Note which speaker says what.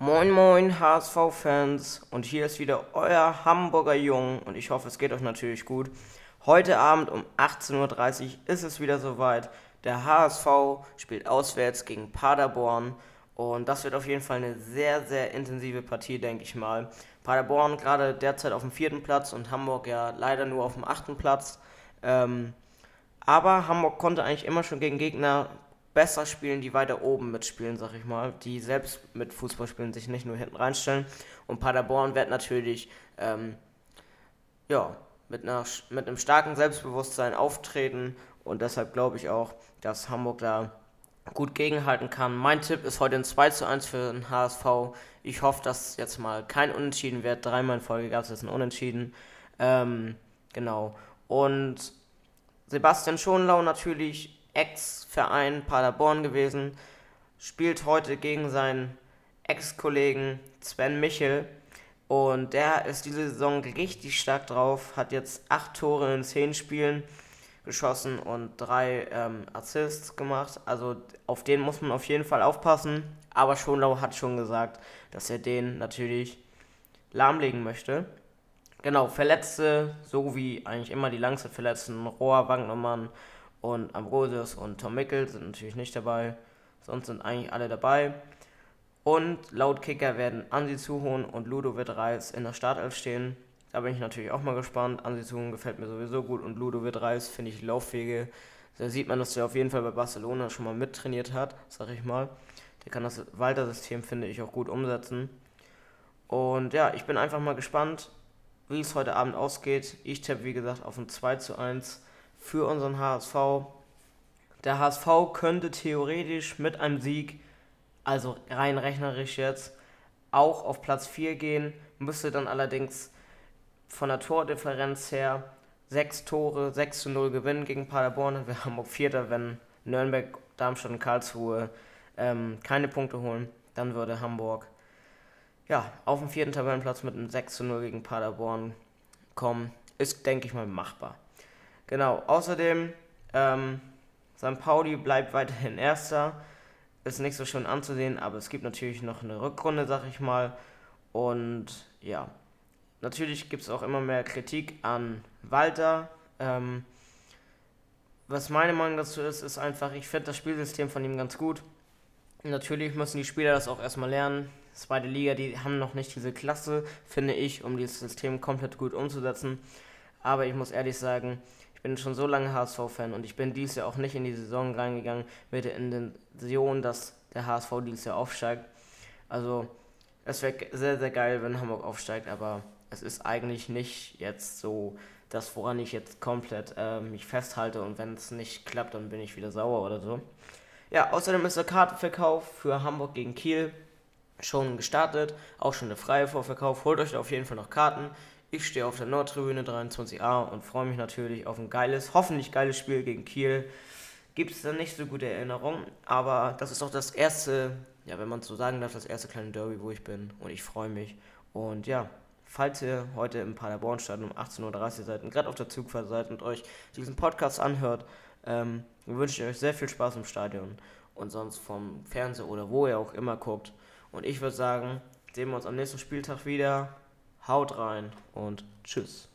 Speaker 1: Moin moin HSV-Fans und hier ist wieder euer Hamburger Jung und ich hoffe es geht euch natürlich gut. Heute Abend um 18.30 Uhr ist es wieder soweit. Der HSV spielt auswärts gegen Paderborn und das wird auf jeden Fall eine sehr, sehr intensive Partie, denke ich mal. Paderborn gerade derzeit auf dem vierten Platz und Hamburg ja leider nur auf dem achten Platz. Ähm, aber Hamburg konnte eigentlich immer schon gegen Gegner besser spielen, die weiter oben mitspielen, sag ich mal, die selbst mit Fußball spielen, sich nicht nur hinten reinstellen. Und Paderborn wird natürlich ähm, ja, mit, einer, mit einem starken Selbstbewusstsein auftreten und deshalb glaube ich auch, dass Hamburg da gut gegenhalten kann. Mein Tipp ist heute ein 2 zu 1 für den HSV. Ich hoffe, dass jetzt mal kein Unentschieden wird. Dreimal in Folge gab es jetzt ein Unentschieden. Ähm, genau. Und Sebastian Schonlau natürlich Ex-Verein Paderborn gewesen, spielt heute gegen seinen Ex-Kollegen Sven Michel. Und der ist diese Saison richtig stark drauf, hat jetzt acht Tore in zehn Spielen geschossen und drei ähm, Assists gemacht. Also auf den muss man auf jeden Fall aufpassen. Aber Schonlau hat schon gesagt, dass er den natürlich lahmlegen möchte. Genau, Verletzte, so wie eigentlich immer die Langzeitverletzten, Rohr, Wagnermann, und Ambrosius und Tom Mickel sind natürlich nicht dabei. Sonst sind eigentlich alle dabei. Und laut Kicker werden Ansi Zuhon und Ludovic Reis in der Startelf stehen. Da bin ich natürlich auch mal gespannt. Ansi Zuhon gefällt mir sowieso gut und Ludovic Reis finde ich lauffähige. Da sieht man, dass er auf jeden Fall bei Barcelona schon mal mittrainiert hat, sag ich mal. Der kann das Walter-System, finde ich, auch gut umsetzen. Und ja, ich bin einfach mal gespannt, wie es heute Abend ausgeht. Ich tippe, wie gesagt, auf ein 2 zu 1 für unseren HSV. Der HSV könnte theoretisch mit einem Sieg, also rein rechnerisch jetzt, auch auf Platz 4 gehen, müsste dann allerdings von der Tordifferenz her 6 Tore, 6 zu 0 gewinnen gegen Paderborn. Dann wäre Hamburg Vierter, wenn Nürnberg, Darmstadt und Karlsruhe ähm, keine Punkte holen. Dann würde Hamburg ja, auf dem vierten Tabellenplatz mit einem 6 zu 0 gegen Paderborn kommen. Ist, denke ich mal, machbar. Genau, außerdem, ähm, St. Pauli bleibt weiterhin Erster. Ist nicht so schön anzusehen, aber es gibt natürlich noch eine Rückrunde, sag ich mal. Und ja, natürlich gibt es auch immer mehr Kritik an Walter. Ähm, was meine Meinung dazu ist, ist einfach, ich finde das Spielsystem von ihm ganz gut. Natürlich müssen die Spieler das auch erstmal lernen. Zweite Liga, die haben noch nicht diese Klasse, finde ich, um dieses System komplett gut umzusetzen. Aber ich muss ehrlich sagen, ich bin schon so lange HSV-Fan und ich bin dieses Jahr auch nicht in die Saison reingegangen mit der Intention, dass der HSV dieses Jahr aufsteigt. Also, es wäre sehr, sehr geil, wenn Hamburg aufsteigt, aber es ist eigentlich nicht jetzt so das, woran ich jetzt komplett äh, mich festhalte und wenn es nicht klappt, dann bin ich wieder sauer oder so. Ja, außerdem ist der Kartenverkauf für Hamburg gegen Kiel schon gestartet, auch schon eine freie Vorverkauf. Holt euch auf jeden Fall noch Karten. Ich stehe auf der Nordtribüne 23a und freue mich natürlich auf ein geiles, hoffentlich geiles Spiel gegen Kiel. Gibt es da nicht so gute Erinnerungen, aber das ist auch das erste, ja, wenn man so sagen darf, das erste kleine Derby, wo ich bin und ich freue mich. Und ja, falls ihr heute im Paderborn-Stadion um 18.30 Uhr seid und gerade auf der Zugfahrt seid und euch diesen Podcast anhört, ähm, wünsche ich euch sehr viel Spaß im Stadion und sonst vom Fernseher oder wo ihr auch immer guckt. Und ich würde sagen, sehen wir uns am nächsten Spieltag wieder. Haut rein und tschüss.